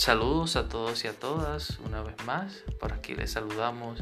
Saludos a todos y a todas una vez más. Por aquí les saludamos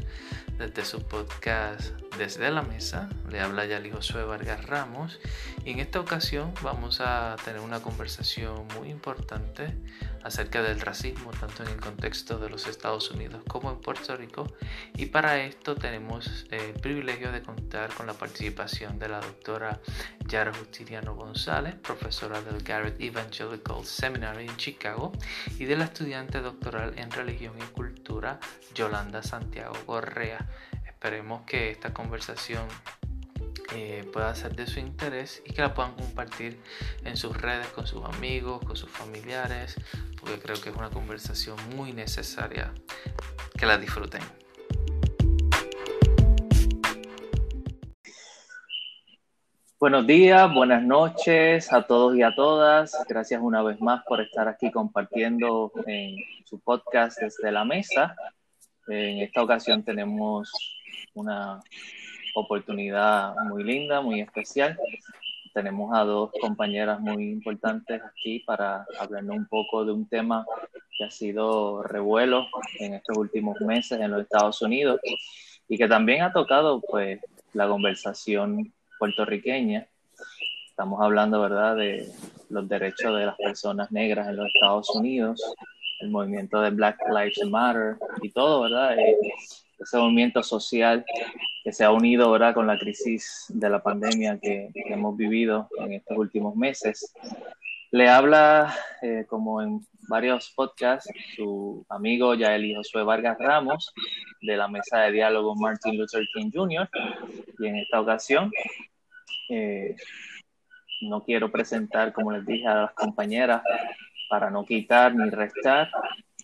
desde su podcast Desde la Mesa. Le habla Yali Josué Vargas Ramos. Y en esta ocasión vamos a tener una conversación muy importante acerca del racismo, tanto en el contexto de los Estados Unidos como en Puerto Rico. Y para esto tenemos el privilegio de contar con la participación de la doctora Yara Justiniano González, profesora del Garrett Evangelical Seminary en Chicago, y de la estudiante doctoral en religión y cultura Yolanda Santiago Correa. Esperemos que esta conversación eh, pueda ser de su interés y que la puedan compartir en sus redes con sus amigos, con sus familiares, porque creo que es una conversación muy necesaria. Que la disfruten. Buenos días, buenas noches a todos y a todas. Gracias una vez más por estar aquí compartiendo en su podcast desde la mesa. En esta ocasión tenemos una oportunidad muy linda, muy especial. Tenemos a dos compañeras muy importantes aquí para hablarnos un poco de un tema que ha sido revuelo en estos últimos meses en los Estados Unidos y que también ha tocado pues la conversación puertorriqueña. Estamos hablando, ¿verdad?, de los derechos de las personas negras en los Estados Unidos, el movimiento de Black Lives Matter y todo, ¿verdad? Eh, ese movimiento social que se ha unido ¿verdad? con la crisis de la pandemia que, hemos vivido en estos últimos meses. Le habla, eh, como en varios podcasts, su amigo Yaeli Josué Vargas Ramos, de la mesa de diálogo Martin Luther King Jr. Y en esta ocasión, eh, no quiero presentar, como les dije a las compañeras, para no quitar ni restar,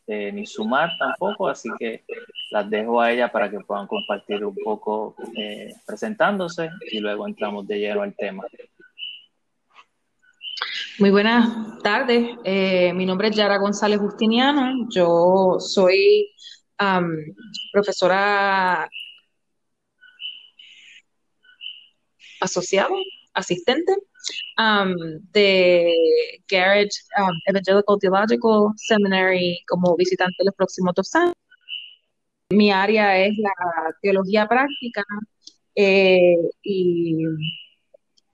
eh, ni sumar tampoco, así que las dejo a ella para que puedan compartir un poco eh, presentándose y luego entramos de lleno al tema. Muy buenas tardes, eh, mi nombre es Yara González Justiniano, yo soy profesora asociado, asistente um, de Garrett um, Evangelical Theological Seminary como visitante los próximos dos años. Mi área es la teología práctica eh, y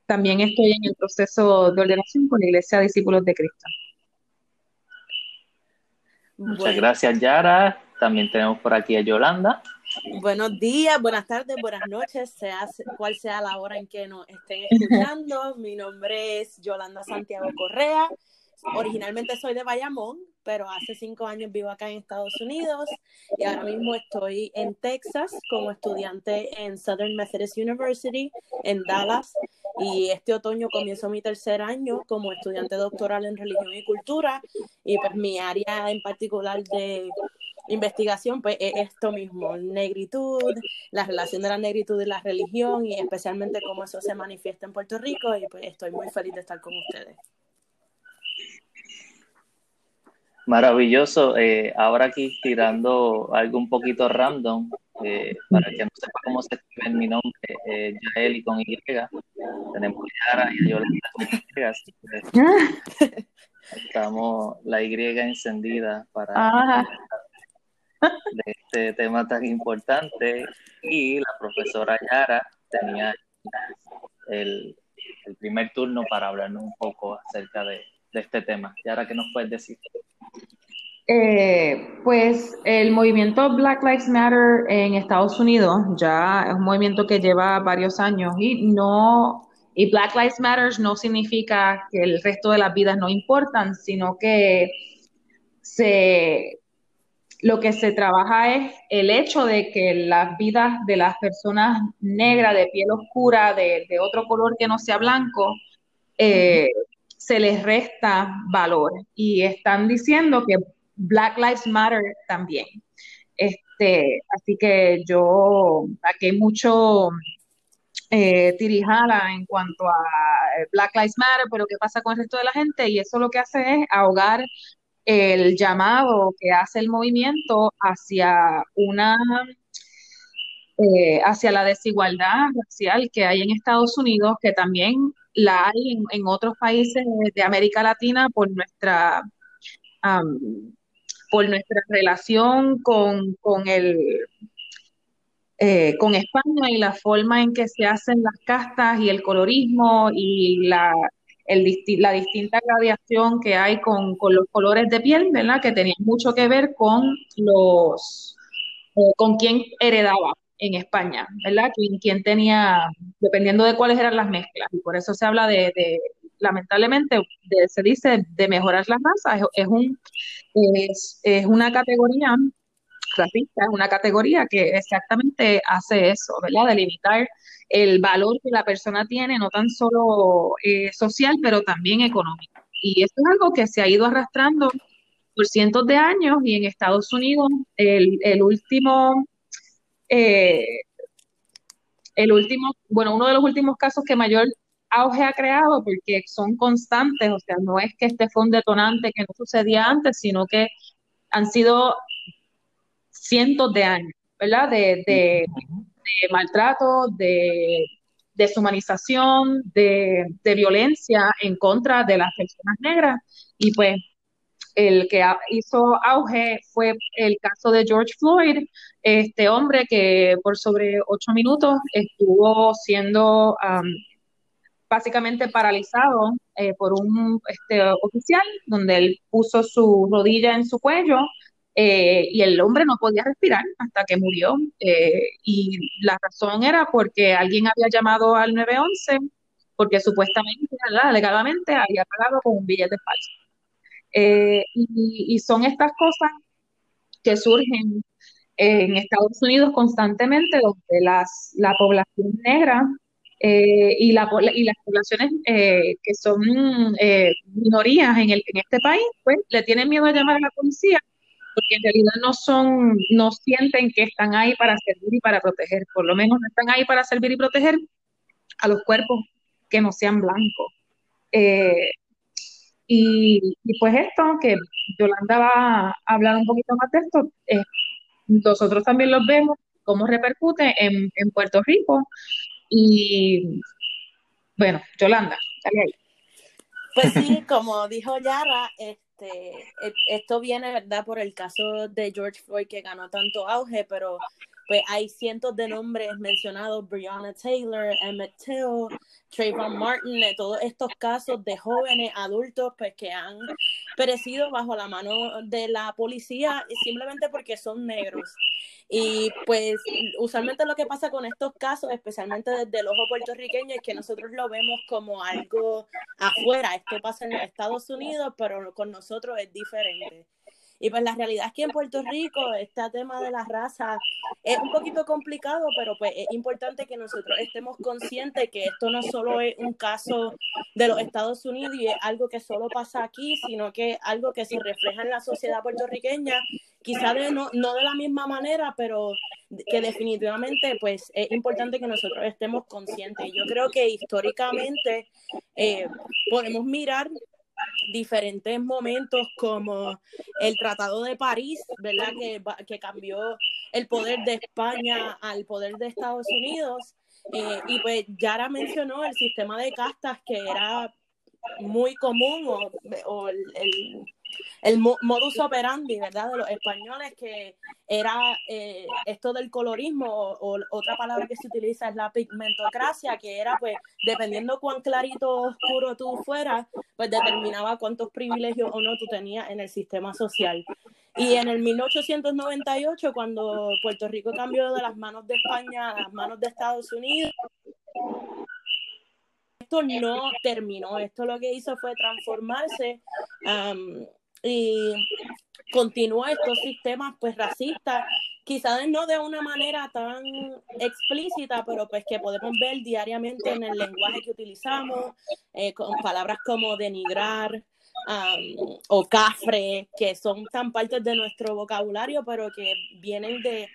también estoy en el proceso de ordenación con la Iglesia de Discípulos de Cristo. Muchas gracias, Yara. También tenemos por aquí a Yolanda. Buenos días, buenas tardes, buenas noches, sea cual sea la hora en que nos estén escuchando. Mi nombre es Yolanda Santiago Correa. Originalmente soy de Bayamón, pero hace cinco años vivo acá en Estados Unidos y ahora mismo estoy en Texas como estudiante en Southern Methodist University en Dallas y este otoño comienzo mi tercer año como estudiante doctoral en religión y cultura y pues mi área en particular de investigación, pues es esto mismo, negritud, la relación de la negritud y la religión y especialmente cómo eso se manifiesta en Puerto Rico y pues estoy muy feliz de estar con ustedes. Maravilloso. Eh, ahora aquí tirando algo un poquito random, eh, para que no sepa cómo se escribe mi nombre, eh, Yaeli con Y. Tenemos Yara y Yolanda con Y, así que estamos la Y encendida para ah de este tema tan importante y la profesora Yara tenía el, primer turno para hablarnos un poco acerca de, este tema. Yara, ¿qué nos puedes decir? Eh, pues el movimiento Black Lives Matter en Estados Unidos ya es un movimiento que lleva varios años y no y Black Lives Matter no significa que el resto de las vidas no importan, sino que se lo que se trabaja es el hecho de que las vidas de las personas negras, de piel oscura, de, otro color que no sea blanco, eh, se les resta valor. Y están diciendo que Black Lives Matter también. Este, así que yo, aquí hay mucho eh, tirijala en cuanto a Black Lives Matter, pero qué pasa con el resto de la gente, y eso lo que hace es ahogar el llamado que hace el movimiento hacia una eh, hacia la desigualdad racial que hay en Estados Unidos, que también la hay en, otros países de América Latina por nuestra por nuestra relación con, con el eh, con España y la forma en que se hacen las castas y el colorismo y la, la distinta radiación que hay con, los colores de piel, ¿verdad? Que tenía mucho que ver con los, eh, con quién heredaba en España, ¿verdad? Quién, tenía, dependiendo de cuáles eran las mezclas. Y por eso se habla de, lamentablemente, se dice de mejorar las razas. Es, un, es, es una categoría racista, es una categoría que exactamente hace eso, ¿verdad? Delimitar el valor que la persona tiene, no tan solo eh, social, pero también económico. Y esto es algo que se ha ido arrastrando por cientos de años y en Estados Unidos el, el último, eh, el último, bueno, uno de los últimos casos que mayor auge ha creado porque son constantes, o sea, no es que este fue un detonante que no sucedía antes, sino que han sido cientos de años, ¿verdad? De, maltrato, de deshumanización, de, de, violencia en contra de las personas negras. Y pues el que hizo auge fue el caso de George Floyd, este hombre que por sobre ocho minutos estuvo siendo básicamente paralizado eh, por un este, oficial, donde él puso su rodilla en su cuello eh, y el hombre no podía respirar hasta que murió. Eh, y la razón era porque alguien había llamado al 911 porque supuestamente, alegadamente, había pagado con un billete falso. Eh, y, son estas cosas que surgen en Estados Unidos constantemente, donde las, la población negra y, la, y las poblaciones que son minorías en, el, en este país, pues le tienen miedo a llamar a la policía porque en realidad no son, no sienten que están ahí para servir y para proteger, por lo menos no están ahí para servir y proteger a los cuerpos que no sean blancos. Eh, y, pues esto, que Yolanda va a hablar un poquito más de esto, eh, nosotros también los vemos, cómo repercute en, en Puerto Rico. Y bueno, Yolanda, dale ahí. Pues sí, como dijo Yara, este, e, esto viene, ¿verdad?, por el caso de George Floyd que ganó tanto auge, pero pues hay cientos de nombres mencionados, Breonna Taylor, Emmett Till, Trayvon Martin, todos estos casos de jóvenes adultos pues que han perecido bajo la mano de la policía simplemente porque son negros. Y pues usualmente lo que pasa con estos casos, especialmente desde el ojo puertorriqueño, es que nosotros lo vemos como algo afuera. Esto pasa en los Estados Unidos, pero con nosotros es diferente. Y pues la realidad es que en Puerto Rico este tema de la raza es un poquito complicado, pero pues es importante que nosotros estemos conscientes que esto no solo es un caso de los Estados Unidos y es algo que solo pasa aquí, sino que es algo que se refleja en la sociedad puertorriqueña, quizá de no, no de la misma manera, pero que definitivamente pues es importante que nosotros estemos conscientes. Yo creo que históricamente eh, podemos mirar diferentes momentos como el Tratado de París, ¿verdad? Que, que cambió el poder de España al poder de Estados Unidos. Eh, y pues Yara mencionó el sistema de castas que era muy común o, el, el modus operandi, ¿verdad? De los españoles, que era eh, esto del colorismo, o, otra palabra que se utiliza es la pigmentocracia, que era, pues, dependiendo cuán clarito o oscuro tú fueras, pues determinaba cuántos privilegios o no tú tenías en el sistema social. Y en el 1898, cuando Puerto Rico cambió de las manos de España a las manos de Estados Unidos, esto no terminó. Esto lo que hizo fue transformarse y continúa estos sistemas pues racistas, quizás no de una manera tan explícita, pero pues que podemos ver diariamente en el lenguaje que utilizamos, eh, con palabras como denigrar o cafre, que son tan partes de nuestro vocabulario, pero que vienen de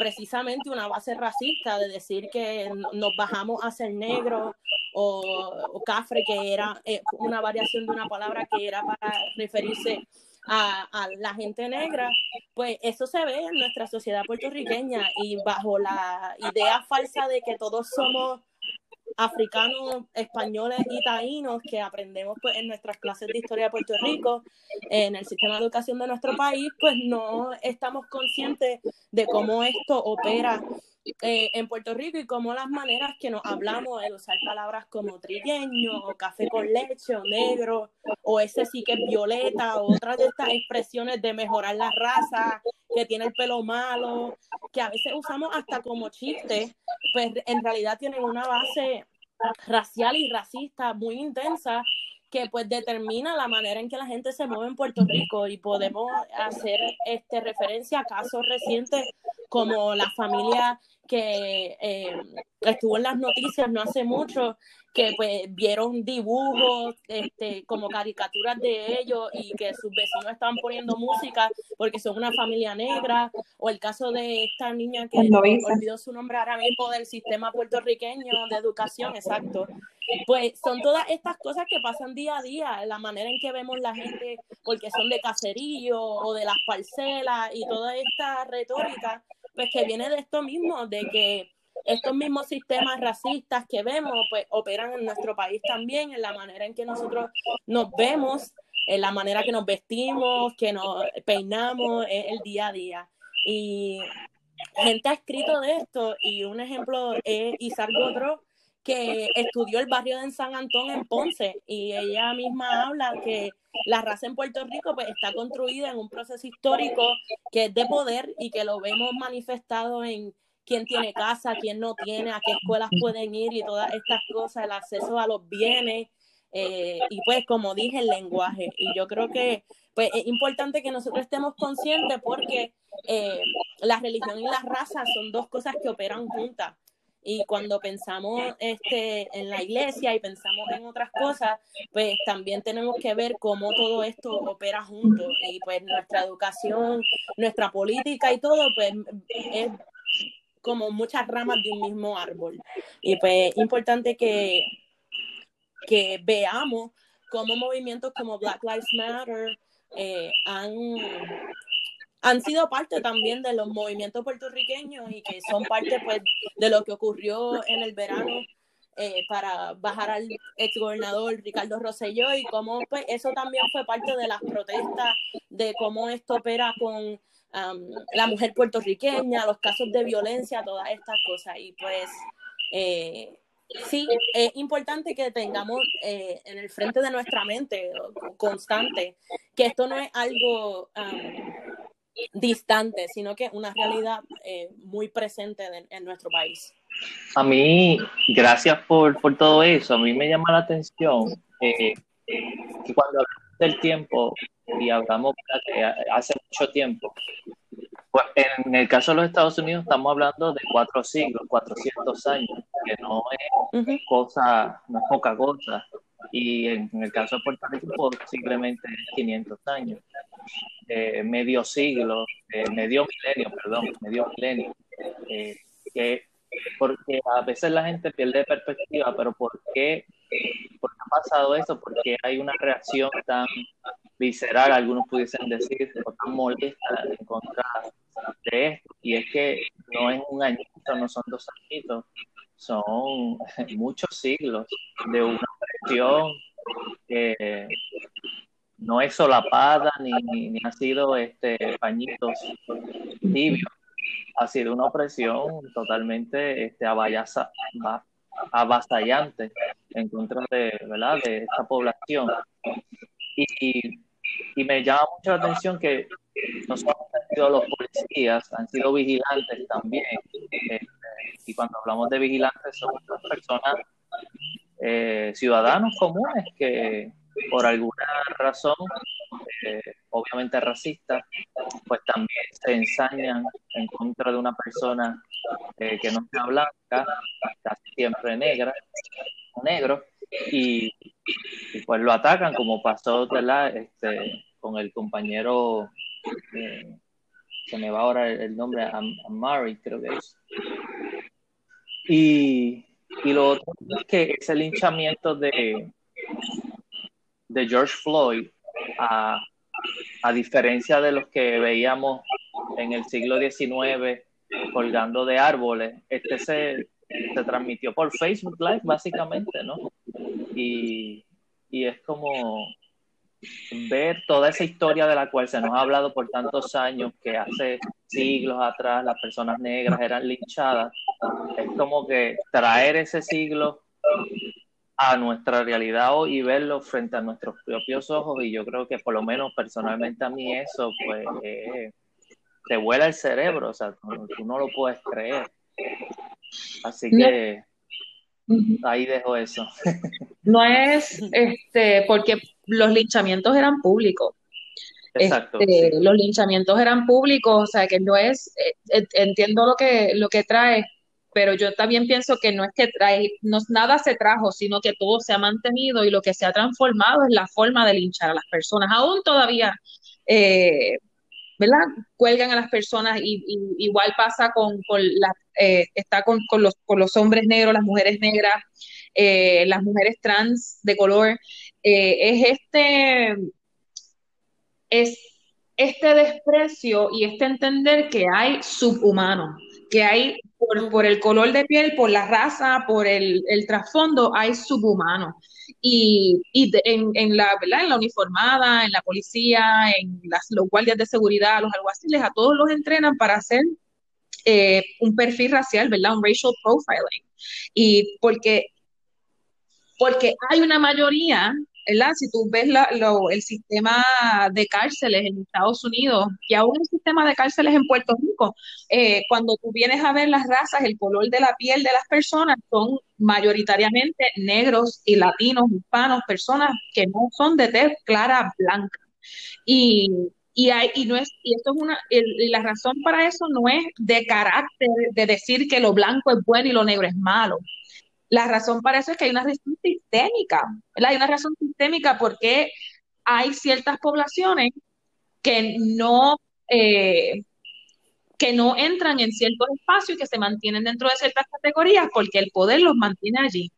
precisamente una base racista, de decir que nos bajamos a ser negros o, cafre, que era eh, una variación de una palabra que era para referirse a, la gente negra, pues eso se ve en nuestra sociedad puertorriqueña y bajo la idea falsa de que todos somos africanos, españoles y taínos que aprendemos pues, en nuestras clases de historia de Puerto Rico, en el sistema de educación de nuestro país, pues no estamos conscientes de cómo esto opera eh, en Puerto Rico y cómo las maneras que nos hablamos de usar palabras como trigueño o café con leche o negro o ese sí que es violeta o otras de estas expresiones de mejorar la raza, que tiene el pelo malo, que a veces usamos hasta como chistes, pues en realidad tienen una base racial y racista muy intensa que pues determina la manera en que la gente se mueve en Puerto Rico y podemos hacer este referencia a casos recientes como la familia que eh, estuvo en las noticias no hace mucho, que pues vieron dibujos este, como caricaturas de ellos y que sus vecinos estaban poniendo música porque son una familia negra, o el caso de esta niña que olvidó su nombre ahora mismo del sistema puertorriqueño de educación, exacto. Pues son todas estas cosas que pasan día a día, la manera en que vemos la gente porque son de caserío o de las parcelas y toda esta retórica pues que viene de esto mismo, de que estos mismos sistemas racistas que vemos, pues operan en nuestro país también, en la manera en que nosotros nos vemos, en la manera que nos vestimos, que nos peinamos, el día a día. Y gente ha escrito de esto, y un ejemplo es Isar Godro, que estudió el barrio de San Antón en Ponce, y ella misma habla que la raza en Puerto Rico pues está construida en un proceso histórico que es de poder y que lo vemos manifestado en quién tiene casa, quién no tiene, a qué escuelas pueden ir y todas estas cosas, el acceso a los bienes eh, y pues como dije el lenguaje. Y yo creo que pues es importante que nosotros estemos conscientes porque eh, la religión y la raza son dos cosas que operan juntas y cuando pensamos este, en la iglesia y pensamos en otras cosas, pues también tenemos que ver cómo todo esto opera junto y pues nuestra educación, nuestra política y todo, pues es como muchas ramas de un mismo árbol. Y pues es importante que, que veamos cómo movimientos como Black Lives Matter eh, han han sido parte también de los movimientos puertorriqueños y que son parte pues de lo que ocurrió en el verano eh, para bajar al exgobernador Ricardo Rosselló y cómo pues eso también fue parte de las protestas de cómo esto opera con la mujer puertorriqueña, los casos de violencia, todas estas cosas. Y pues eh, sí, es importante que tengamos eh, en el frente de nuestra mente constante que esto no es algo distante, sino que una realidad eh, muy presente en, nuestro país. A mí, gracias por, todo eso, a mí me llama la atención eh, que cuando hablamos del tiempo y hablamos de hace mucho tiempo, pues en el caso de los Estados Unidos estamos hablando de cuatro siglos, 400 años, que no es cosa, no es poca cosa. Y en, el caso de Puerto Rico, posiblemente 500 años. Eh, medio siglo, eh, medio milenio, perdón, medio milenio, eh, que porque a veces la gente pierde perspectiva, pero ¿por qué, ¿por qué ha pasado eso? ¿Por qué hay una reacción tan visceral, algunos pudiesen decir, o tan molesta en contra de esto? Y es que no es un añito, no son dos añitos, son muchos siglos de una que no es solapada ni, ni, ha sido este pañitos tibios. Ha sido una opresión totalmente este, avasallante en contra de, ¿verdad? de esta población. Y, y, me llama mucho la atención que no solo han sido los policías, han sido vigilantes también. Este, y cuando hablamos de vigilantes son personas, eh, ciudadanos comunes que por alguna razón, eh, obviamente racista, pues también se ensañan en contra de una persona eh, que no sea blanca, casi siempre negra o negro, y, pues lo atacan como pasó Este, con el compañero, eh, se me va ahora el, nombre, Amari creo que es. Y, y lo otro es que ese linchamiento de, de George Floyd, a, diferencia de los que veíamos en el siglo XIX colgando de árboles, este se, se transmitió por Facebook Live, básicamente, ¿no? Y, y es como ver toda esa historia de la cual se nos ha hablado por tantos años, que hace siglos atrás las personas negras eran linchadas, es como que traer ese siglo a nuestra realidad hoy y verlo frente a nuestros propios ojos y yo creo que por lo menos personalmente a mí eso pues eh, te vuela el cerebro, o sea, tú, no lo puedes creer. Así que ahí dejo eso. No es este porque los linchamientos eran públicos. Exacto. Este, los linchamientos eran públicos, o sea que no es, eh, entiendo lo que, lo que trae, pero yo también pienso que no es que trae, no, nada se trajo, sino que todo se ha mantenido y lo que se ha transformado es la forma de linchar a las personas. Aún todavía, eh, ¿verdad? Cuelgan a las personas y, igual pasa con, con eh, está con, los, con los hombres negros, las mujeres negras, eh, las mujeres trans de color. es este, es este desprecio y este entender que hay subhumanos que hay por, el color de piel, por la raza, por el, trasfondo, hay subhumanos. Y, en, la, en la uniformada, en la policía, en las, los guardias de seguridad, los alguaciles, a todos los entrenan para hacer eh, un perfil racial, ¿verdad? Un racial profiling. Y porque, porque hay una mayoría si tú ves el sistema de cárceles en Estados Unidos y aún el sistema de cárceles en Puerto Rico, eh, cuando tú vienes a ver las razas, el color de la piel de las personas son mayoritariamente negros y latinos, hispanos, personas que no son de tez clara blanca. Y, hay, y, no es, y esto es una, y la razón para eso no es de carácter, de decir que lo blanco es bueno y lo negro es malo. La razón para eso es que hay una razón sistémica, Hay una razón sistémica porque hay ciertas poblaciones que no, eh, que no entran en ciertos espacios y que se mantienen dentro de ciertas categorías porque el poder los mantiene allí.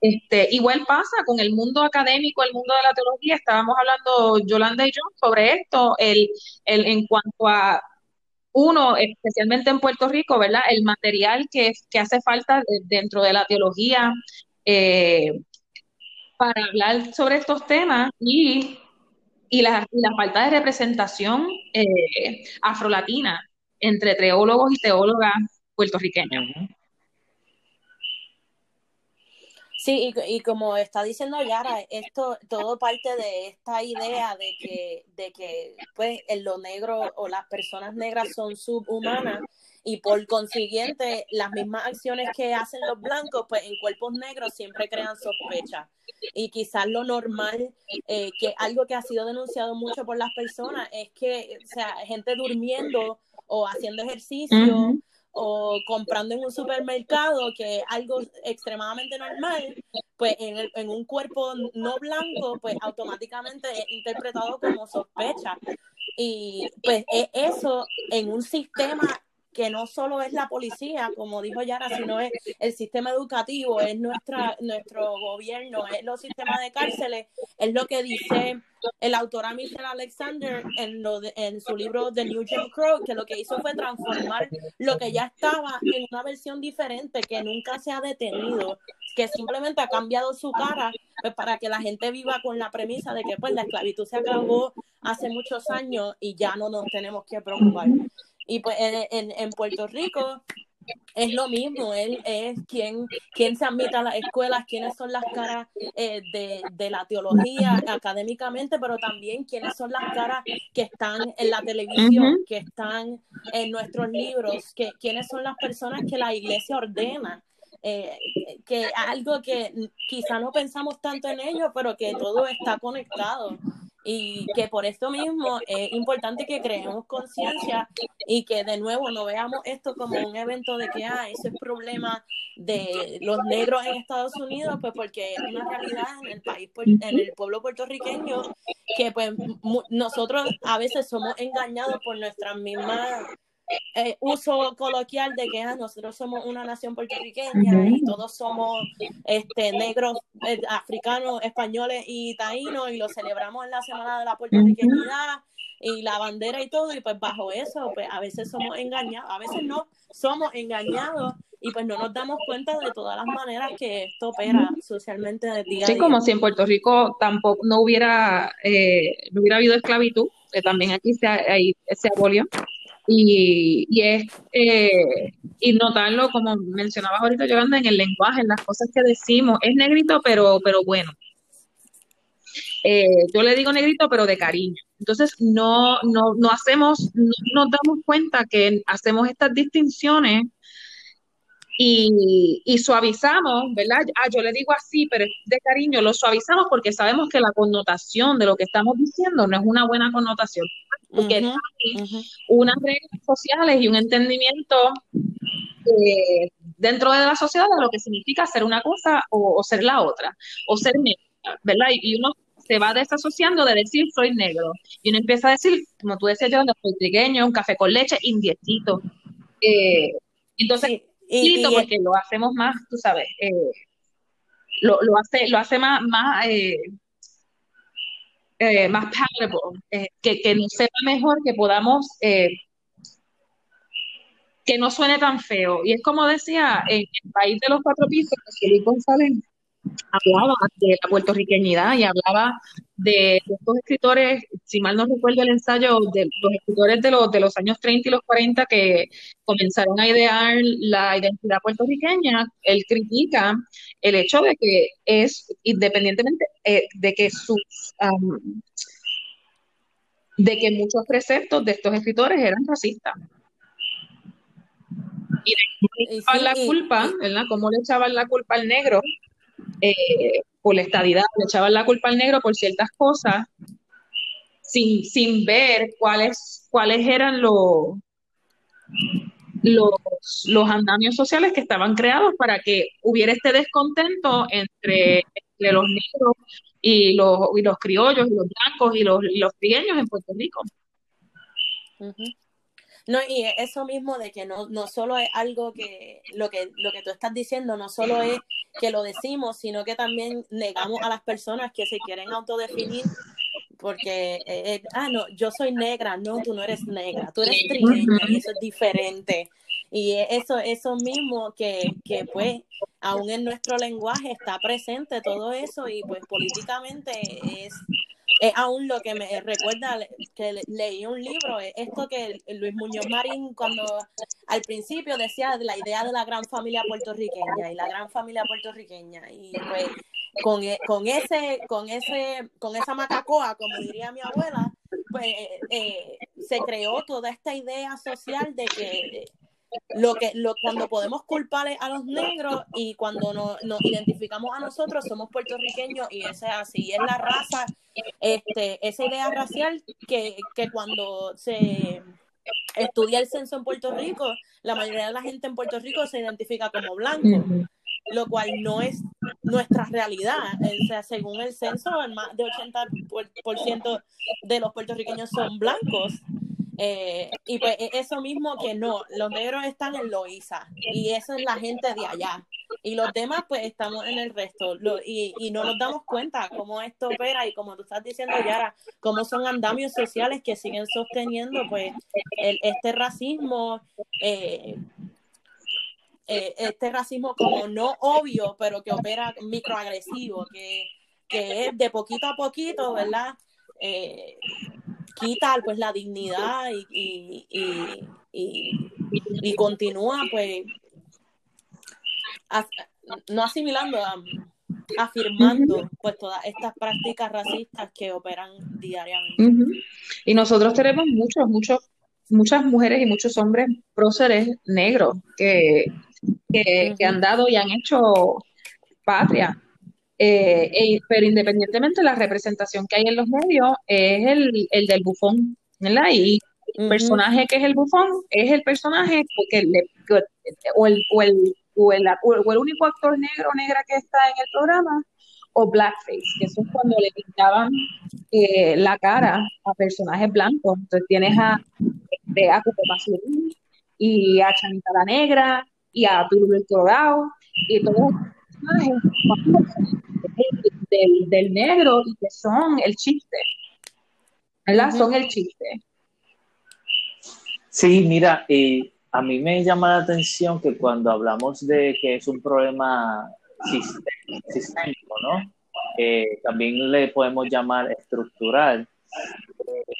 Este, igual pasa con el mundo académico, el mundo de la teología, estábamos hablando Yolanda y yo sobre esto, el, el, en cuanto a uno, especialmente en Puerto Rico, ¿verdad? El material que, hace falta dentro de la teología eh, para hablar sobre estos temas y, la, falta de representación eh, afrolatina entre teólogos y teólogas puertorriqueños. Sí, y, como está diciendo Yara, esto todo parte de esta idea de que, de que pues lo negro o las personas negras son subhumanas y por consiguiente las mismas acciones que hacen los blancos, pues en cuerpos negros siempre crean sospecha. Y quizás lo normal, eh, que algo que ha sido denunciado mucho por las personas, es que, o sea, gente durmiendo o haciendo ejercicio o comprando en un supermercado, que es algo extremadamente normal, pues en, en un cuerpo no blanco, pues automáticamente es interpretado como sospecha. Y pues es eso en un sistema que no solo es la policía, como dijo Yara, sino es el sistema educativo, es nuestra, nuestro gobierno, es los sistemas de cárceles, es lo que dice el autor Michelle Alexander en, lo en su libro The New Jim Crow, que lo que hizo fue transformar lo que ya estaba en una versión diferente, que nunca se ha detenido, que simplemente ha cambiado su cara pues, para que la gente viva con la premisa de que pues la esclavitud se acabó hace muchos años y ya no nos tenemos que preocupar. Y pues en, en, Puerto Rico es lo mismo, él es quien, quien se admite a las escuelas, quiénes son las caras eh, de, de, la teología académicamente, pero también quiénes son las caras que están en la televisión, que están en nuestros libros, que, quiénes son las personas que la iglesia ordena. Eh, que algo que quizá no pensamos tanto en ello, pero que todo está conectado y que por esto mismo es importante que creemos conciencia y que de nuevo no veamos esto como un evento de que ah, ese es problema de los negros en Estados Unidos, pues porque es una realidad en el país, en el pueblo puertorriqueño, que pues nosotros a veces somos engañados por nuestras mismas eh, uso coloquial de que ah, nosotros somos una nación puertorriqueña y todos somos este, negros, eh, africanos, españoles y taínos y lo celebramos en la Semana de la Puertorriqueñidad y la bandera y todo, y pues bajo eso, pues a veces somos engañados, a veces no somos engañados y pues no nos damos cuenta de todas las maneras que esto opera socialmente día a día. Sí, como si en Puerto Rico tampoco no hubiera, eh, no hubiera habido esclavitud, que también aquí se, ahí, se abolió. Y, y es eh, y notarlo, como mencionabas ahorita, Yolanda, en el lenguaje, en las cosas que decimos. Es negrito, pero, pero bueno. Eh, yo le digo negrito, pero de cariño. Entonces, no, no, no hacemos, no nos damos cuenta que hacemos estas distinciones y, y, suavizamos, ¿verdad? Ah, yo le digo así, pero de cariño, lo suavizamos porque sabemos que la connotación de lo que estamos diciendo no es una buena connotación. Porque hay unas reglas sociales y un entendimiento eh, dentro de la sociedad de lo que significa ser una cosa o, ser la otra, o ser negro, ¿verdad? Y, uno se va desasociando de decir soy negro. Y uno empieza a decir, como tú decías yo, soy trigueño, un café con leche, indietito. Eh, entonces, y, porque lo hacemos más, tú sabes, eh, lo, lo, hace, lo hace más, más, eh, eh, más palatable, eh, que, que nos sepa mejor, que podamos, que no suene tan feo. Y es como decía, en el país de los cuatro pisos, Luis González hablaba de la puertorriqueñidad y hablaba de, estos escritores, si mal no recuerdo el ensayo, de los escritores de los, de los años 30 y los 40 que comenzaron a idear la identidad puertorriqueña, él critica el hecho de que es, independientemente eh, de que sus... de que muchos preceptos de estos escritores eran racistas. Y le echaban la culpa, ¿verdad? ¿Cómo le echaban la culpa al negro eh, por la estadidad, le echaban la culpa al negro por ciertas cosas, sin, sin ver cuáles, cuáles eran los, los, los andamios sociales que estaban creados para que hubiera este descontento entre, los negros y los, y los criollos y los blancos y los, y los trigueños en Puerto Rico. No, y eso mismo de que no, no solo es algo que lo, que lo que tú estás diciendo, no solo es que lo decimos, sino que también negamos a las personas que se quieren autodefinir porque, eh, eh, ah, no, yo soy negra, no, tú no eres negra, tú eres trigueña y eso es diferente. Y eso, eso mismo que, que pues aún en nuestro lenguaje está presente todo eso y pues políticamente es es aún lo que me recuerda que leí un libro, esto que Luis Muñoz Marín cuando al principio decía la idea de la gran familia puertorriqueña y la gran familia puertorriqueña y pues con, e, con ese con ese con esa macacoa como diría mi abuela pues eh, se creó toda esta idea social de que lo que lo, cuando podemos culpar a los negros y cuando nos, nos identificamos a nosotros somos puertorriqueños y ese así es la raza este esa idea racial que, que cuando se estudia el censo en Puerto Rico la mayoría de la gente en Puerto Rico se identifica como blanco lo cual no es nuestra realidad. O sea, según el censo, más de 80% de los puertorriqueños son blancos. Eh, y pues e, eso mismo que no, los negros están en Loíza y eso es la gente de allá. Y los demás pues estamos en el resto y, y, no nos damos cuenta cómo esto opera y como tú estás diciendo Yara, cómo son andamios sociales que siguen sosteniendo pues este racismo. Eh, eh, este racismo como no obvio, pero que opera microagresivo, que, que es de poquito a poquito, ¿verdad? Quita pues la dignidad y, y, continúa pues no asimilando, afirmando pues todas estas prácticas racistas que operan diariamente. Y nosotros tenemos muchos, muchos, muchas mujeres y muchos hombres próceres negros que, que, que han dado y han hecho patria eh, e, pero independientemente, la representación que hay en los medios es el, el del bufón, ¿verdad? Y el personaje que es el bufón es el personaje que le, o, el, o, el, o, el, o el único actor negro o negra que está en el programa, o blackface, que eso es cuando le pintaban eh, la cara a personajes blancos. Entonces tienes a, este, a y a Chanita la Negra y a Turulo el Colorado y todos del, del negro y que son el chiste. ¿verdad? Son el chiste. Sí, mira, y a mí me llama la atención que cuando hablamos de que es un problema sistémico, ¿no? también le podemos llamar estructural.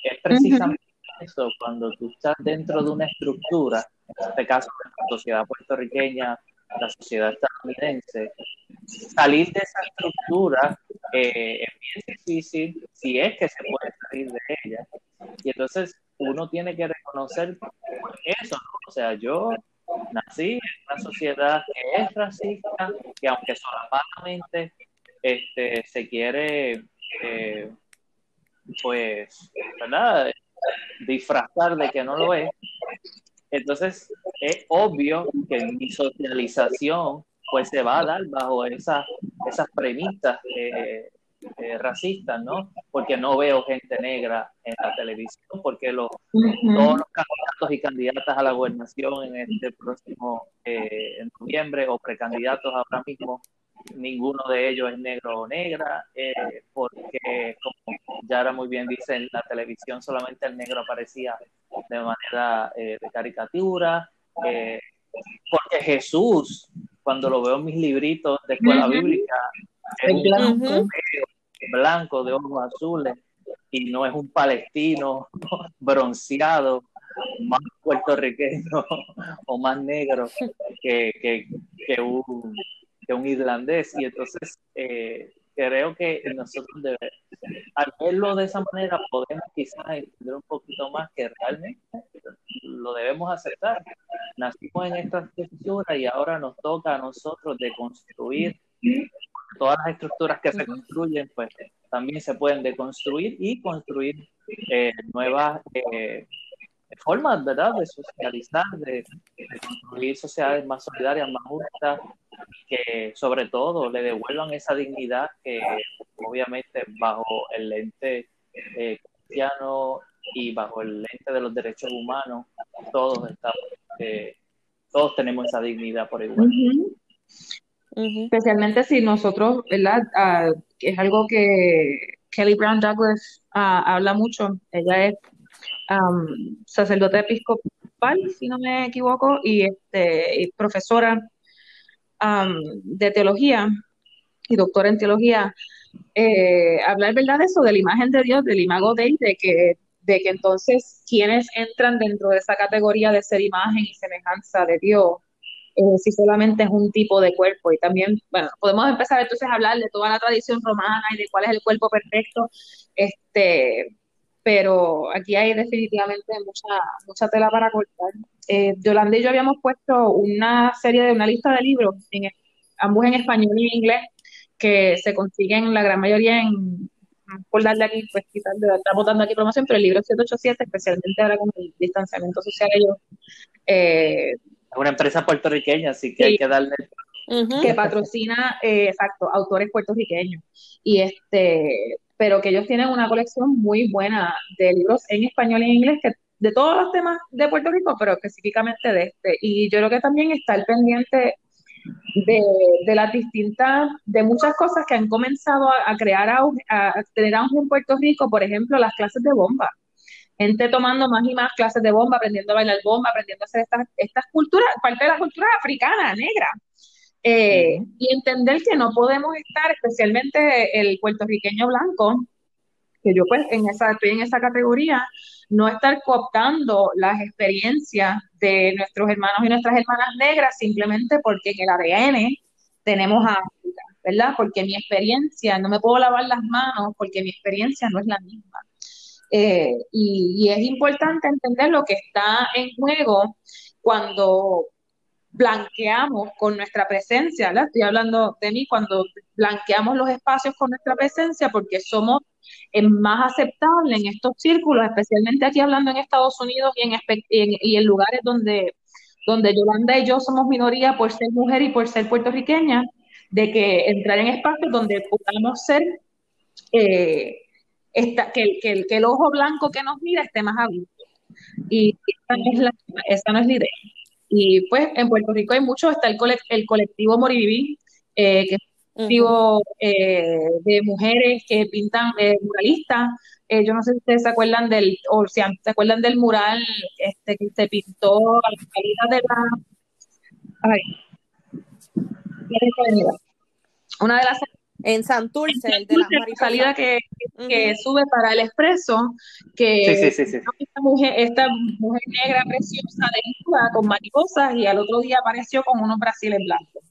es precisamente eso, cuando tú estás dentro de una estructura, en este caso la sociedad puertorriqueña, la sociedad estadounidense, salir de esa estructura eh, es bien difícil si es que se puede salir de ella. Y entonces uno tiene que reconocer eso, o sea, yo nací en una sociedad que es racista, que aunque solamente este, se quiere, eh, pues, ¿verdad? Disfrazar de que no lo es. Entonces, es obvio que mi socialización, pues, se va a dar bajo esas, esas premisas eh, eh, racistas, ¿no? Porque no veo gente negra en la televisión, porque los, todos los candidatos y candidatas a la gobernación en este próximo eh, en noviembre o precandidatos ahora mismo, ninguno de ellos es negro o negra, eh, porque como Yara muy bien dice, en la televisión solamente el negro aparecía de manera de caricatura, porque Jesús, cuando lo veo en mis libritos de escuela bíblica, es un blanco de ojos azules y no es un palestino bronceado más puertorriqueño o más negro que, que, que, un, que un, irlandés. Y entonces eh, creo que nosotros debemos, al verlo de esa manera podemos quizás entender un poquito más que realmente lo debemos aceptar. Nacimos en esta estructura y ahora nos toca a nosotros de construir todas las estructuras que se construyen, pues también se pueden deconstruir y construir eh, nuevas eh, formas, ¿verdad?, de socializar, de, construir sociedades más solidarias, más justas, que sobre todo le devuelvan esa dignidad que obviamente bajo el lente eh, cristiano y bajo el lente de los derechos humanos, todos estamos, todos tenemos esa dignidad por igual. Especialmente si nosotros, ¿verdad? Ah, es algo que Kelly Brown Douglas ah, habla mucho. Ella es sacerdote episcopal, si no me equivoco, y, este, profesora de teología y doctora en teología. Eh, hablar, ¿verdad? De eso, de la imagen de Dios, del imago de de que de que entonces quienes entran dentro de esa categoría de ser imagen y semejanza de Dios eh, si solamente es un tipo de cuerpo. Y también, bueno, podemos empezar entonces a hablar de toda la tradición romana y de cuál es el cuerpo perfecto, este, pero aquí hay definitivamente mucha, mucha tela para cortar. Eh, Yolanda y yo habíamos puesto una serie de una lista de libros, en, ambos en español y en inglés, que se consiguen la gran mayoría en, por darle aquí, pues quizás estamos dando aquí promoción, pero el libro 787, especialmente ahora con el distanciamiento social, ellos eh, una empresa puertorriqueña, así que hay que darle. Que patrocina, eh, exacto, autores puertorriqueños. Y este, pero que ellos tienen una colección muy buena de libros en español y en inglés de todos los temas de Puerto Rico, pero específicamente de este. Y yo creo que también está el pendiente de, de las distintas, de muchas cosas que han comenzado a, crear a, a tener auge en Puerto Rico, por ejemplo, las clases de bomba gente tomando más y más clases de bomba, aprendiendo a bailar bomba, aprendiendo a hacer estas, estas culturas, parte de la cultura africana, negra. Eh, y entender que no podemos estar, especialmente el puertorriqueño blanco, que yo pues en esa, estoy en esa categoría, no estar cooptando las experiencias de nuestros hermanos y nuestras hermanas negras simplemente porque en el ADN tenemos a África, ¿verdad? Porque mi experiencia, no me puedo lavar las manos porque mi experiencia no es la misma. Eh, y, es importante entender lo que está en juego cuando blanqueamos con nuestra presencia, ¿la? estoy hablando de mí, cuando blanqueamos los espacios con nuestra presencia porque somos más aceptables en estos círculos, especialmente aquí hablando en Estados Unidos y en, lugares donde, donde Yolanda y yo somos minoría por ser mujer y por ser puertorriqueña, de que entrar en espacios donde podamos ser eh, que, el ojo blanco que nos mira esté más a Y esa es la, esa no es la idea. Y pues en Puerto Rico hay mucho, está el, el colectivo Moriviví, eh, que Digo, eh, de mujeres que pintan eh, muralistas. Eh, yo no sé si ustedes se acuerdan del, o si se acuerdan del mural este que se pintó a la salida de la. Ay, una de las en Santurce, el de la salida que, que sube para el expreso, que esta, mujer, esta mujer negra preciosa de con mariposas y al otro día apareció con unos brasiles blancos.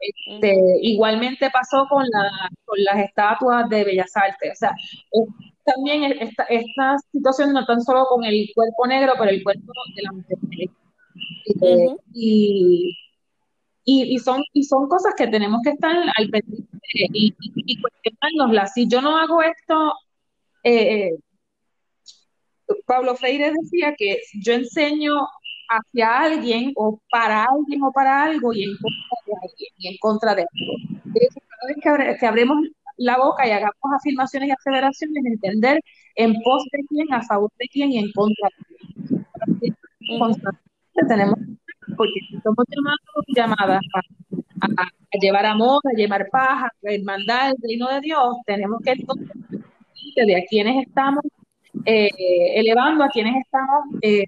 Este, igualmente pasó con, la, con las estatuas de Bellas Artes. O sea, también esta, esta situación no tan solo con el cuerpo negro, pero el cuerpo de la mujer negra. Eh, y, y, son, y son cosas que tenemos que estar al pendiente y, y, Si yo no hago esto, eh, Pablo Freire decía que yo enseño hacia alguien o para alguien o para algo y en contra de alguien y en contra de algo. cada vez que, que abrimos la boca y hagamos afirmaciones y aseveraciones, entender en pos de quién, a favor de quién y en contra de quién. Tenemos, porque somos llamados llamadas a, a, llevar amor, a llevar paz, a hermandad el reino de Dios, tenemos que entonces de a quienes estamos eh, elevando, a quienes estamos eh,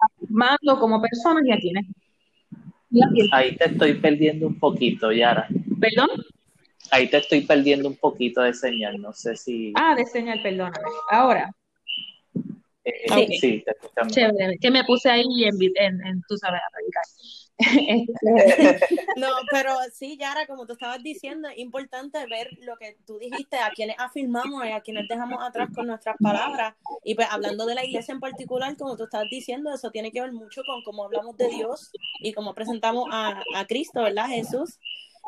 afirmando como personas y a quienes. Ahí te estoy perdiendo un poquito, Yara. ¿Perdón? Ahí te estoy perdiendo un poquito de señal, no sé si. Ah, de señal, perdóname. Ahora. Eh, sí. te escuchamos. Chévere, que me puse ahí en, en, en sabes, no, pero sí, Yara, como tú estabas diciendo, es importante ver lo que tú dijiste, a quienes afirmamos y a quienes dejamos atrás con nuestras palabras. Y pues hablando de la iglesia en particular, como tú estabas diciendo, eso tiene que ver mucho con cómo hablamos de Dios y cómo presentamos a, a Cristo, ¿verdad? Jesús.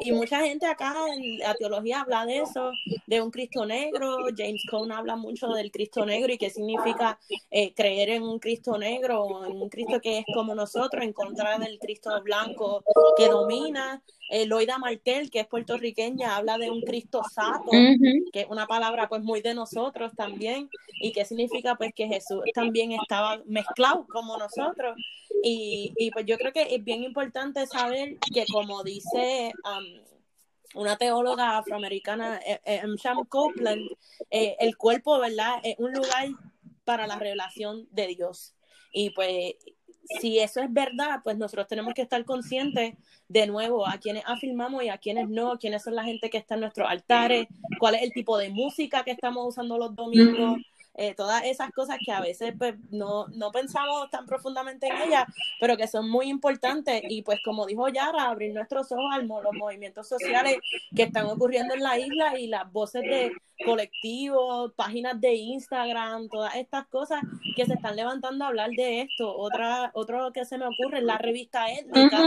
Y mucha gente acá en la teología habla de eso, de un Cristo negro. James Cone habla mucho del Cristo negro y qué significa eh, creer en un Cristo negro, en un Cristo que es como nosotros, en contra del Cristo blanco que domina. Eh, Loida Martel, que es puertorriqueña, habla de un Cristo sato, que es una palabra pues muy de nosotros también, y que significa pues que Jesús también estaba mezclado como nosotros. Y, y pues yo creo que es bien importante saber que como dice um, una teóloga afroamericana, eh, eh, Copeland, el cuerpo, ¿verdad? Es un lugar para la revelación de Dios. Y pues si eso es verdad, pues nosotros tenemos que estar conscientes de nuevo a quienes afirmamos y a quienes no, quiénes son la gente que está en nuestros altares, cuál es el tipo de música que estamos usando los domingos, eh, todas esas cosas que a veces pues, no, no pensamos tan profundamente en ellas, pero que son muy importantes. Y pues como dijo Yara, abrir nuestros ojos a los movimientos sociales que están ocurriendo en la isla y las voces de colectivos, páginas de Instagram, todas estas cosas que se están levantando a hablar de esto. Otra, otro que se me ocurre es la revista Étnica,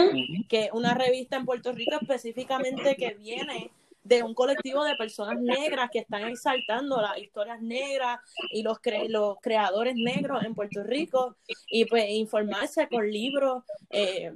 que es una revista en Puerto Rico específicamente que viene de un colectivo de personas negras que están exaltando las historias negras y los, los creadores negros en Puerto Rico y pues informarse con libros eh,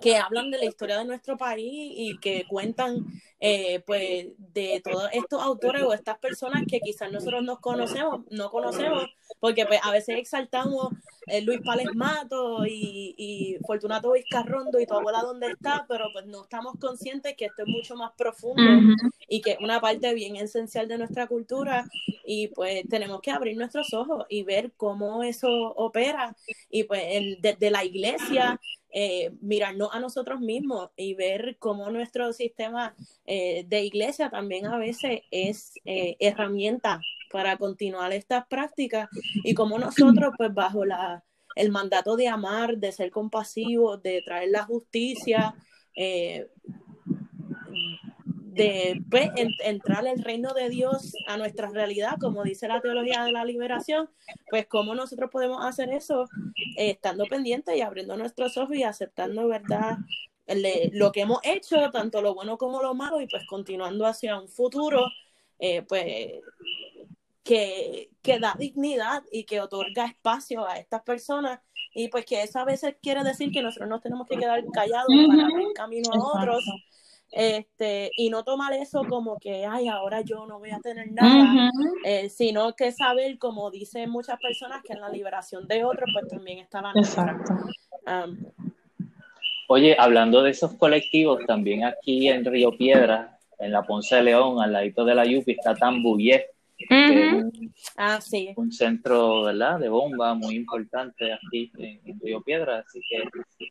que hablan de la historia de nuestro país y que cuentan eh, pues de todos estos autores o estas personas que quizás nosotros no conocemos, no conocemos, porque pues a veces exaltamos eh, Luis Pales Mato y, y Fortunato Vizcarrondo y tu abuela dónde está, pero pues no estamos conscientes que esto es mucho más profundo y que es una parte bien esencial de nuestra cultura y pues tenemos que abrir nuestros ojos y ver cómo eso opera y pues desde la iglesia eh, mirarnos a nosotros mismos y ver cómo nuestro sistema eh, de iglesia también a veces es herramienta para continuar estas prácticas y cómo nosotros pues bajo el mandato de amar, de ser compasivos, de traer la justicia, eh, de pues, entrar el reino de Dios a nuestra realidad, como dice la teología de la liberación, pues cómo nosotros podemos hacer eso eh, estando pendientes y abriendo nuestros ojos y aceptando, ¿verdad? lo que hemos hecho, tanto lo bueno como lo malo, y pues continuando hacia un futuro, eh, pues que, que da dignidad y que otorga espacio a estas personas. Y pues que eso a veces quiere decir que nosotros nos tenemos que quedar callados para abrir camino a otros este, y no tomar eso como que, ay, ahora yo no voy a tener nada, eh, sino que saber, como dicen muchas personas, que en la liberación de otros, pues también está la nuestra. Oye, hablando de esos colectivos, también aquí en Río Piedra, en la Ponce de León, al ladito de la Yupi, está Tambuyé, que es un, Ah, sí. un centro ¿verdad? de bomba muy importante aquí en, en Río Piedra, así que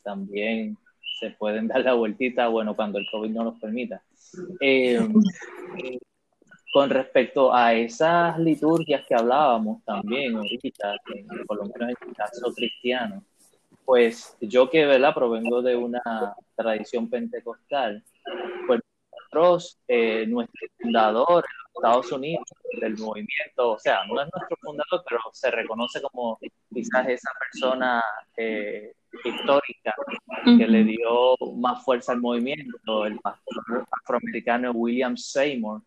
también se pueden dar la vueltita, bueno, cuando el COVID no los permita. Eh, eh, con respecto a esas liturgias que hablábamos también ahorita, en- por lo menos en el caso cristiano, pues yo que ¿verdad? provengo de una tradición pentecostal, pues nosotros, eh, nuestro fundador Estados Unidos del movimiento, o sea, no es nuestro fundador, pero se reconoce como quizás esa persona eh, histórica que le dio más fuerza al movimiento, el pastor afroamericano William Seymour,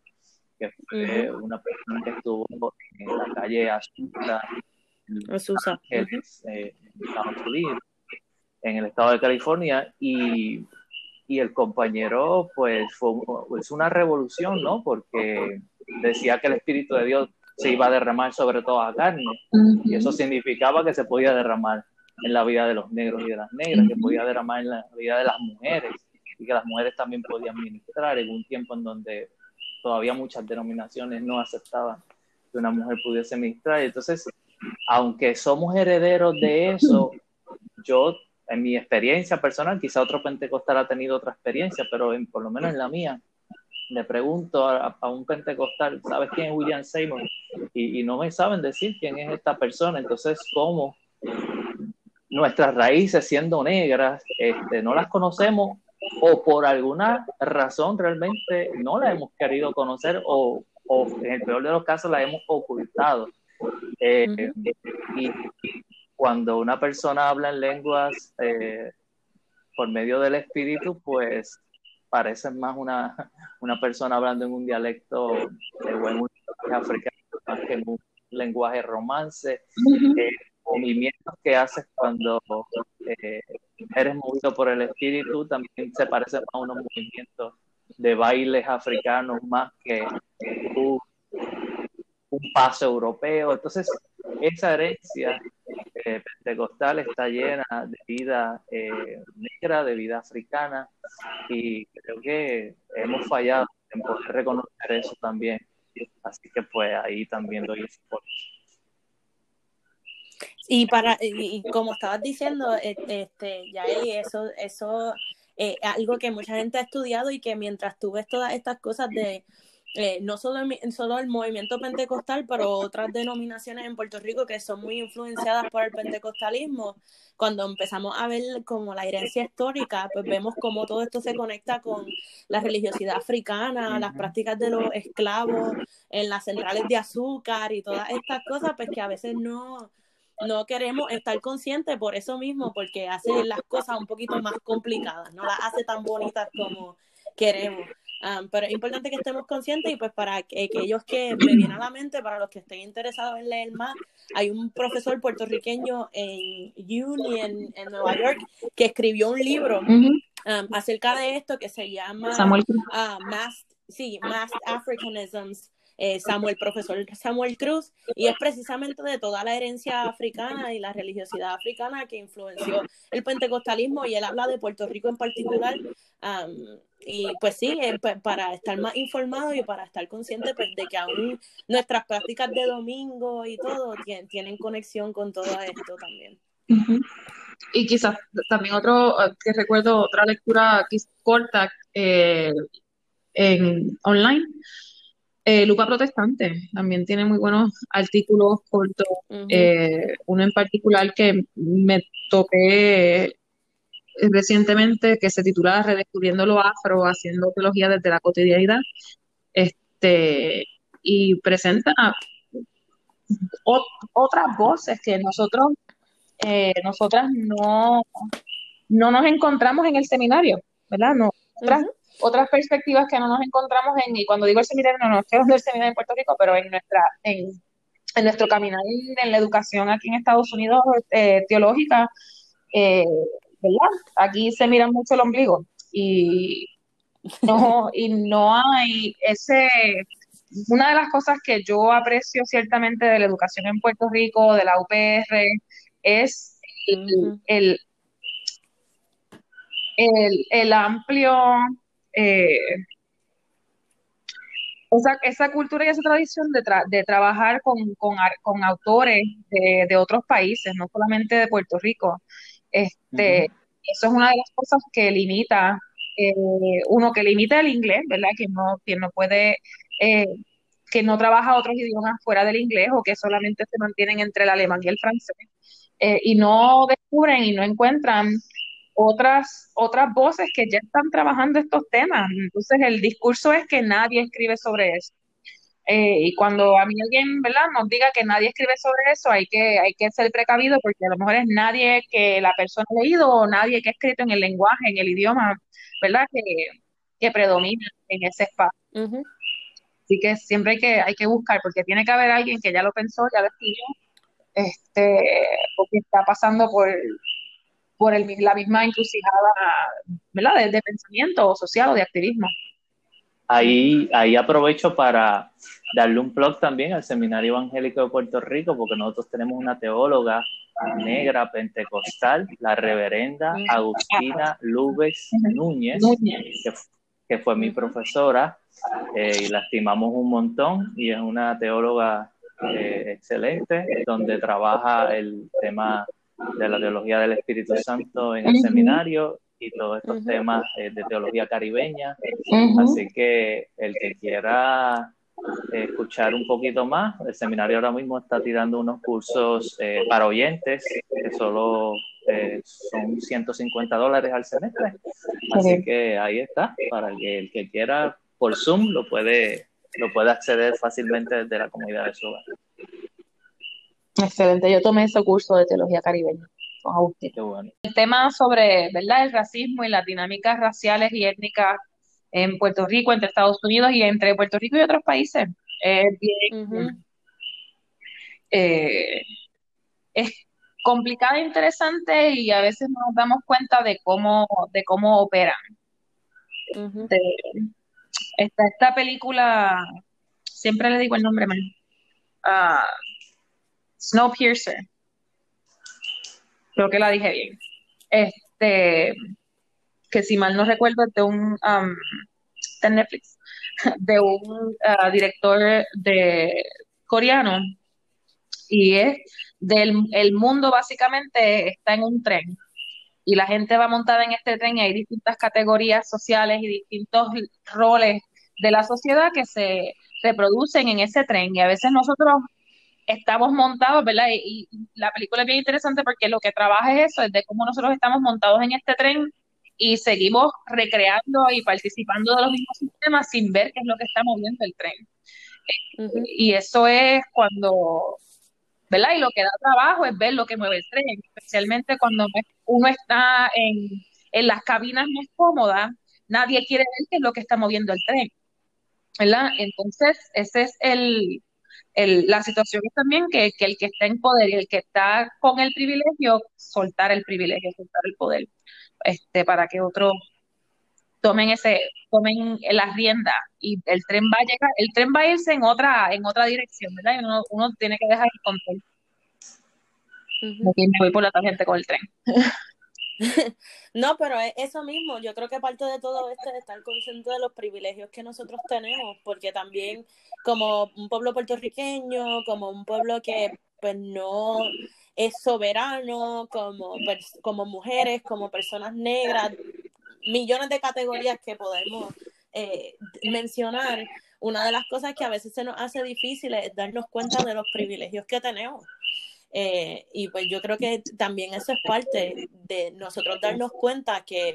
que fue una persona que estuvo en la calle Azusa, en Ángeles, eh, en Estados Unidos, en el estado de California, y, y el compañero, pues, fue es una revolución, ¿no? Porque decía que el Espíritu de Dios se iba a derramar sobre toda carne, y eso significaba que se podía derramar en la vida de los negros y de las negras, que podía derramar en la vida de las mujeres, y que las mujeres también podían ministrar en un tiempo en donde todavía muchas denominaciones no aceptaban que una mujer pudiese ministrar. Entonces, aunque somos herederos de eso, yo, en mi experiencia personal, quizá otro pentecostal ha tenido otra experiencia, pero en, por lo menos en la mía, le pregunto a, a un pentecostal, ¿sabes quién es William Seymour? Y, y no me saben decir quién es esta persona. Entonces, ¿cómo nuestras raíces siendo negras, este, no las conocemos o por alguna razón realmente no la hemos querido conocer o, o en el peor de los casos la hemos ocultado. Eh, y cuando una persona habla en lenguas eh, por medio del espíritu, pues parece más una, una persona hablando en un dialecto eh, o en un lenguaje africano más que en un lenguaje romance. Eh, movimientos que haces cuando eh, eres movido por el espíritu también se parecen a unos movimientos de bailes africanos más que un, un paso europeo. Entonces, esa herencia eh, pentecostal está llena de vida eh, negra, de vida africana, y creo que hemos fallado en poder reconocer eso también. Así que pues ahí también doy ese apoyo. Y como estabas diciendo, eh, este, Yaeli, eso, eso eh, algo que mucha gente ha estudiado y que mientras tú ves todas estas cosas de eh, no solo el, solo el movimiento pentecostal, pero otras denominaciones en Puerto Rico que son muy influenciadas por el pentecostalismo, cuando empezamos a ver como la herencia histórica, pues vemos cómo todo esto se conecta con la religiosidad africana, las prácticas de los esclavos en las centrales de azúcar y todas estas cosas, pues que a veces no, no queremos estar conscientes por eso mismo, porque hace las cosas un poquito más complicadas, no las hace tan bonitas como queremos. Um, pero es importante que estemos conscientes y pues para aquellos que me vienen a la mente, para los que estén interesados en leer más, hay un profesor puertorriqueño en Uni, en, en Nueva York, que escribió un libro um, acerca de esto que se llama Samuel. uh, Mass, sí, Mass Africanisms eh, Samuel, profesor Samuel Cruz, y es precisamente de toda la herencia africana y la religiosidad africana que influenció el pentecostalismo, y él habla de Puerto Rico en particular. Um, y pues sí, eh, para estar más informado y para estar consciente pues, de que aún nuestras prácticas de domingo y todo tienen, tienen conexión con todo esto también. Uh -huh. Y quizás también otro, que recuerdo, otra lectura corta eh, en online, eh, Lupa Protestante también tiene muy buenos artículos cortos, uh -huh. eh, uno en particular que me toqué recientemente que se titula Redescubriendo lo afro, haciendo teología desde la cotidianidad, este, y presenta ot otras voces que nosotros, eh, nosotras no, no nos encontramos en el seminario, ¿verdad? No, otras, uh -huh. otras perspectivas que no nos encontramos en, y cuando digo el seminario, no, no estoy hablando del seminario en Puerto Rico, pero en nuestra, en, en nuestro caminar en la educación aquí en Estados Unidos eh, teológica, eh, ¿verdad? Aquí se mira mucho el ombligo y no, y no hay ese, una de las cosas que yo aprecio ciertamente de la educación en Puerto Rico, de la UPR, es el, el el, amplio, eh, esa, cultura y esa tradición de, de trabajar con, con, autores de, otros países, no solamente de Puerto Rico. Este, Eso es una de las cosas que limita, eh, uno que limita el inglés, ¿verdad? Que no, que no puede, eh, que no trabaja otros idiomas fuera del inglés o que solamente se mantienen entre el alemán y el francés. y no descubren y no encuentran otras, otras voces que ya están trabajando estos temas. Entonces el discurso es que nadie escribe sobre eso. Eh, y cuando a mí alguien, ¿verdad?, nos diga que nadie escribe sobre eso, hay que, hay que ser precavido porque a lo mejor es nadie que la persona ha leído o nadie que ha escrito en el lenguaje, en el idioma, ¿verdad?, que, que predomina en ese espacio. Así que siempre hay que, hay que buscar porque tiene que haber alguien que ya lo pensó, ya lo escribió, este, o que está pasando por, por el, la misma encrucijada ¿verdad? De, pensamiento social o de activismo. Ahí, ahí aprovecho para darle un plug también al Seminario Evangélico de Puerto Rico, porque nosotros tenemos una teóloga negra pentecostal, la reverenda Agustina Lubes Núñez, que, fue mi profesora, eh, y la estimamos un montón, y es una teóloga eh, excelente, donde trabaja el tema de la teología del Espíritu Santo en el seminario y todos estos temas eh, de teología caribeña. Así que el que quiera eh, escuchar un poquito más, el seminario ahora mismo está tirando unos cursos eh, para oyentes que solo son 150 dólares al semestre. Así que ahí está, para que el que quiera por Zoom lo puede, lo puede acceder fácilmente desde la comunidad de su hogar. Excelente, yo tomé ese curso de teología caribeña con Agustín. El tema sobre ¿verdad? el racismo y las dinámicas raciales y étnicas en Puerto Rico, entre Estados Unidos y entre Puerto Rico y otros países. Es bien, eh, es complicada e interesante y a veces no nos damos cuenta de cómo, de cómo operan. esta, película, siempre le digo el nombre mal. Uh, Snowpiercer. Creo que la dije bien. Este, que si mal no recuerdo, de un um, de Netflix, de un uh, director de coreano y es del el mundo básicamente está en un tren y la gente va montada en este tren y hay distintas categorías sociales y distintos roles de la sociedad que se reproducen en ese tren y a veces nosotros estamos montados, ¿verdad? Y, la película es bien interesante porque lo que trabaja es eso, es de cómo nosotros estamos montados en este tren y seguimos recreando y participando de los mismos sistemas sin ver qué es lo que está moviendo el tren. Y eso es cuando, ¿verdad? Y lo que da trabajo es ver lo que mueve el tren, especialmente cuando uno está en, en las cabinas más cómodas, nadie quiere ver qué es lo que está moviendo el tren, ¿verdad? Entonces, ese es el, la situación es también que, el que está en poder y el que está con el privilegio, soltar el privilegio, soltar el poder, este, para que otros tomen ese, tomen las riendas y el tren va a llegar, el tren va a irse en otra, en otra dirección, ¿verdad? Y uno, tiene que dejar el control. me voy por la tangente con el tren. No, pero es eso mismo, yo creo que parte de todo esto es estar consciente de los privilegios que nosotros tenemos, porque también como un pueblo puertorriqueño, como un pueblo que pues no es soberano, como, como mujeres, como personas negras, millones de categorías que podemos eh, mencionar, una de las cosas que a veces se nos hace difícil es darnos cuenta de los privilegios que tenemos. Eh, y pues yo creo que también eso es parte de nosotros darnos cuenta que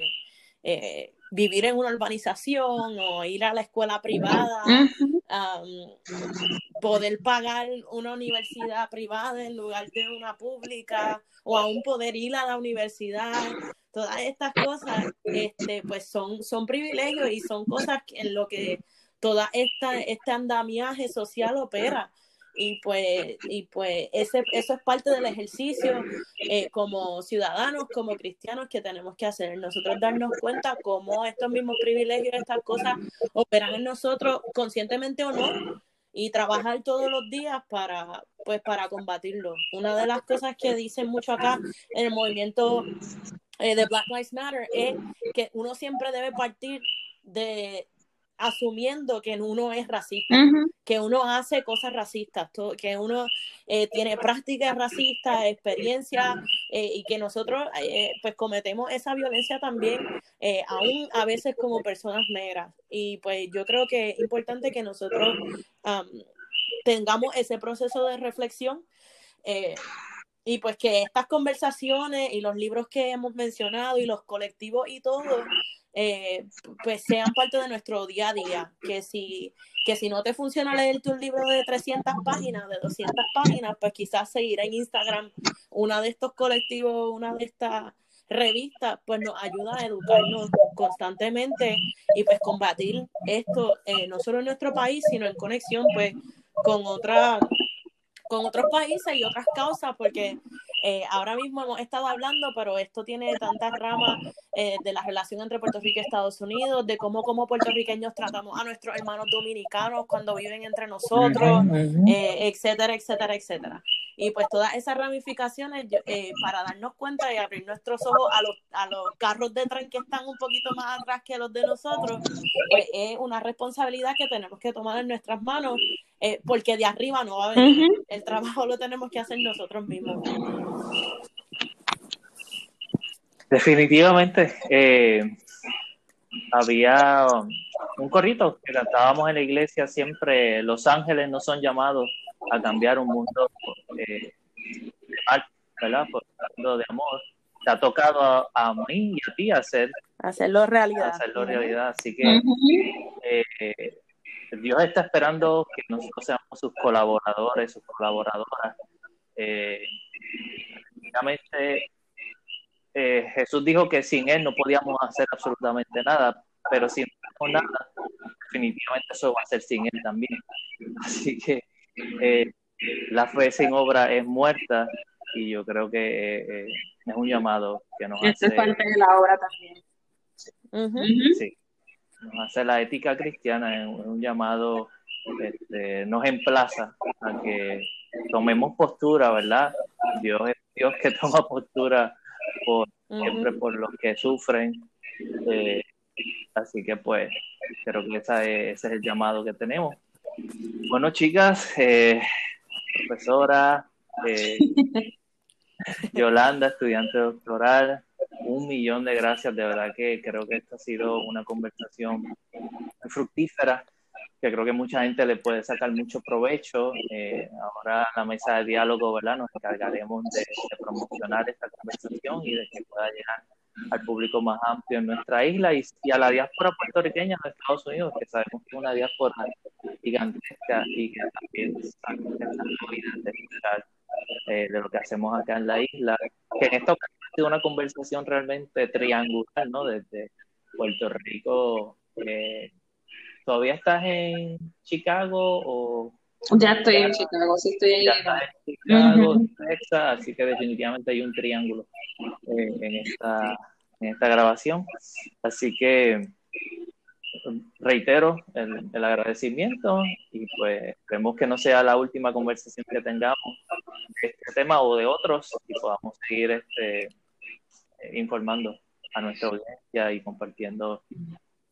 eh, vivir en una urbanización o ir a la escuela privada, poder pagar una universidad privada en lugar de una pública o aún poder ir a la universidad, todas estas cosas este, pues son, son privilegios y son cosas en lo que toda esta, este andamiaje social opera y pues, y pues ese, eso es parte del ejercicio eh, como ciudadanos, como cristianos que tenemos que hacer. Nosotros darnos cuenta cómo estos mismos privilegios, estas cosas operan en nosotros conscientemente o no y trabajar todos los días para pues para combatirlo. Una de las cosas que dicen mucho acá en el movimiento eh, de Black Lives Matter es que uno siempre debe partir de asumiendo que uno es racista, que uno hace cosas racistas, que uno eh, tiene prácticas racistas, experiencias eh, y que nosotros eh, pues cometemos esa violencia también, aún a veces como personas negras. Y pues yo creo que es importante que nosotros tengamos ese proceso de reflexión. Y pues que estas conversaciones y los libros que hemos mencionado y los colectivos y todo eh, pues sean parte de nuestro día a día. Que si, que si no te funciona leer tu libro de 300 páginas, de 200 páginas, pues quizás seguir en Instagram una de estos colectivos, una de estas revistas, pues nos ayuda a educarnos constantemente y pues combatir esto, eh, no solo en nuestro país, sino en conexión pues con otra con otros países y otras causas, porque eh, ahora mismo hemos estado hablando, pero esto tiene tantas ramas eh, de la relación entre Puerto Rico y Estados Unidos, de cómo como puertorriqueños tratamos a nuestros hermanos dominicanos cuando viven entre nosotros, eh, etcétera, etcétera, etcétera. Y pues todas esas ramificaciones para darnos cuenta y abrir nuestros ojos a los, a los carros de tren que están un poquito más atrás que los de nosotros, pues es una responsabilidad que tenemos que tomar en nuestras manos eh, porque de arriba no va a venir. El trabajo lo tenemos que hacer nosotros mismos. Definitivamente. Eh, había un corrito que cantábamos en la iglesia siempre, los ángeles no son llamados a cambiar un mundo eh, ¿verdad? Por de amor. Te ha tocado a, mí y a ti hacer, hacerlo realidad. Hacerlo realidad. Así que Dios está esperando que nosotros seamos sus colaboradores, sus colaboradoras. Eh, eh, Jesús dijo que sin Él no podíamos hacer absolutamente nada, pero si no hacemos nada, definitivamente eso va a ser sin Él también. Así que eh, la fe sin obra es muerta y yo creo que eh, es un llamado que nos hace. es parte de la obra también. Sí nos hace la ética cristiana, es un llamado, este, nos emplaza a que tomemos postura, ¿verdad? Dios es Dios que toma postura por, siempre por los que sufren. Eh, así que pues creo que esa ese es el llamado que tenemos. Bueno, chicas, eh, profesora, eh, Yolanda, estudiante doctoral, un millón de gracias. De verdad que creo que esta ha sido una conversación fructífera, que creo que mucha gente le puede sacar mucho provecho. Eh, ahora la mesa de diálogo, ¿verdad? Nos encargaremos de, promocionar esta conversación y de que pueda llegar al público más amplio en nuestra isla y, a la diáspora puertorriqueña de Estados Unidos, que sabemos que es una diáspora gigantesca y que también está eh, de lo que hacemos acá en la isla, que en esta ocasión ha sido una conversación realmente triangular, ¿no? Desde Puerto Rico. Eh, ¿Todavía estás en Chicago o...? Ya estoy en Chicago, sí estoy en, Chicago, Texas, así que definitivamente hay un triángulo eh, en, esta, en esta grabación. Así que reitero el, el, agradecimiento y pues esperemos que no sea la última conversación que tengamos de este tema o de otros y podamos seguir este, eh, informando a nuestra audiencia y compartiendo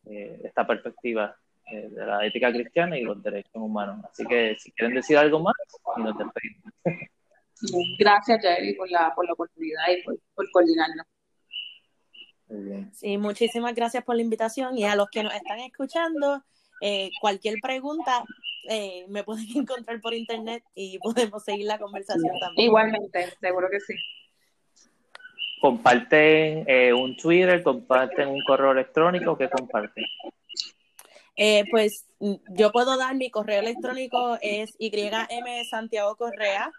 eh, esta perspectiva eh, de la ética cristiana y los derechos humanos. Así que si quieren decir algo más, nos despedimos. Gracias, Jerry, por la, por la oportunidad y por, por coordinarnos. Sí, muchísimas gracias por la invitación y a los que nos están escuchando, eh, cualquier pregunta eh, me pueden encontrar por internet y podemos seguir la conversación también. Igualmente, seguro que sí. ¿Comparten eh, un Twitter? ¿Comparten un correo electrónico? ¿Qué comparten? Pues mm, yo puedo dar mi correo electrónico es ym santiago correa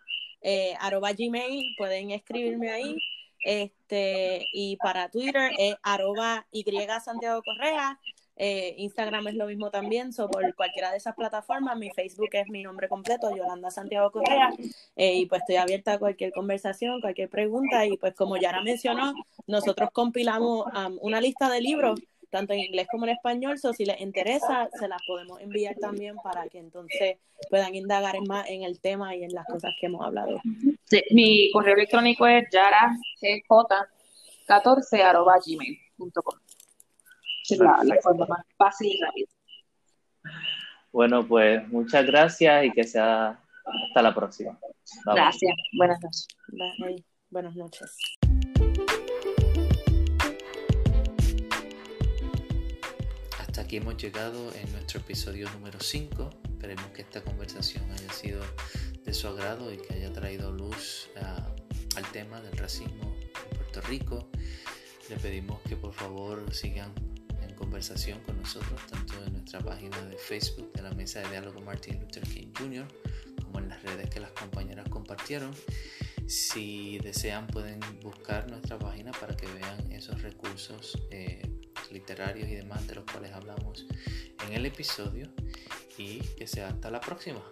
arroba gmail pueden escribirme ahí este, y para Twitter es arroba Y Santiago Correa. Eh, Instagram es lo mismo también, so por cualquiera de esas plataformas. Mi Facebook es mi nombre completo, Yolanda Santiago Correa. Eh, y pues estoy abierta a cualquier conversación, cualquier pregunta. Y pues como Yara mencionó, nosotros compilamos una lista de libros tanto en inglés como en español, so si les interesa, se las podemos enviar también para que entonces puedan indagar más en el tema y en las cosas que hemos hablado. mi correo electrónico es yaragj gmail.com. Es la, la forma más fácil y rápida. Bueno, pues muchas gracias y que sea hasta la próxima. Gracias. Buenas noches. Bye. Buenas noches. Hasta aquí hemos llegado en nuestro episodio número 5. Esperemos que esta conversación haya sido de su agrado y que haya traído luz a, al tema del racismo en Puerto Rico. Le pedimos que por favor sigan en conversación con nosotros, tanto en nuestra página de Facebook de la Mesa de Diálogo Martin Luther King Jr., como en las redes que las compañeras compartieron. Si desean pueden buscar nuestra página para que vean esos recursos eh, literarios y demás de los cuales hablamos en el episodio y que sea hasta la próxima.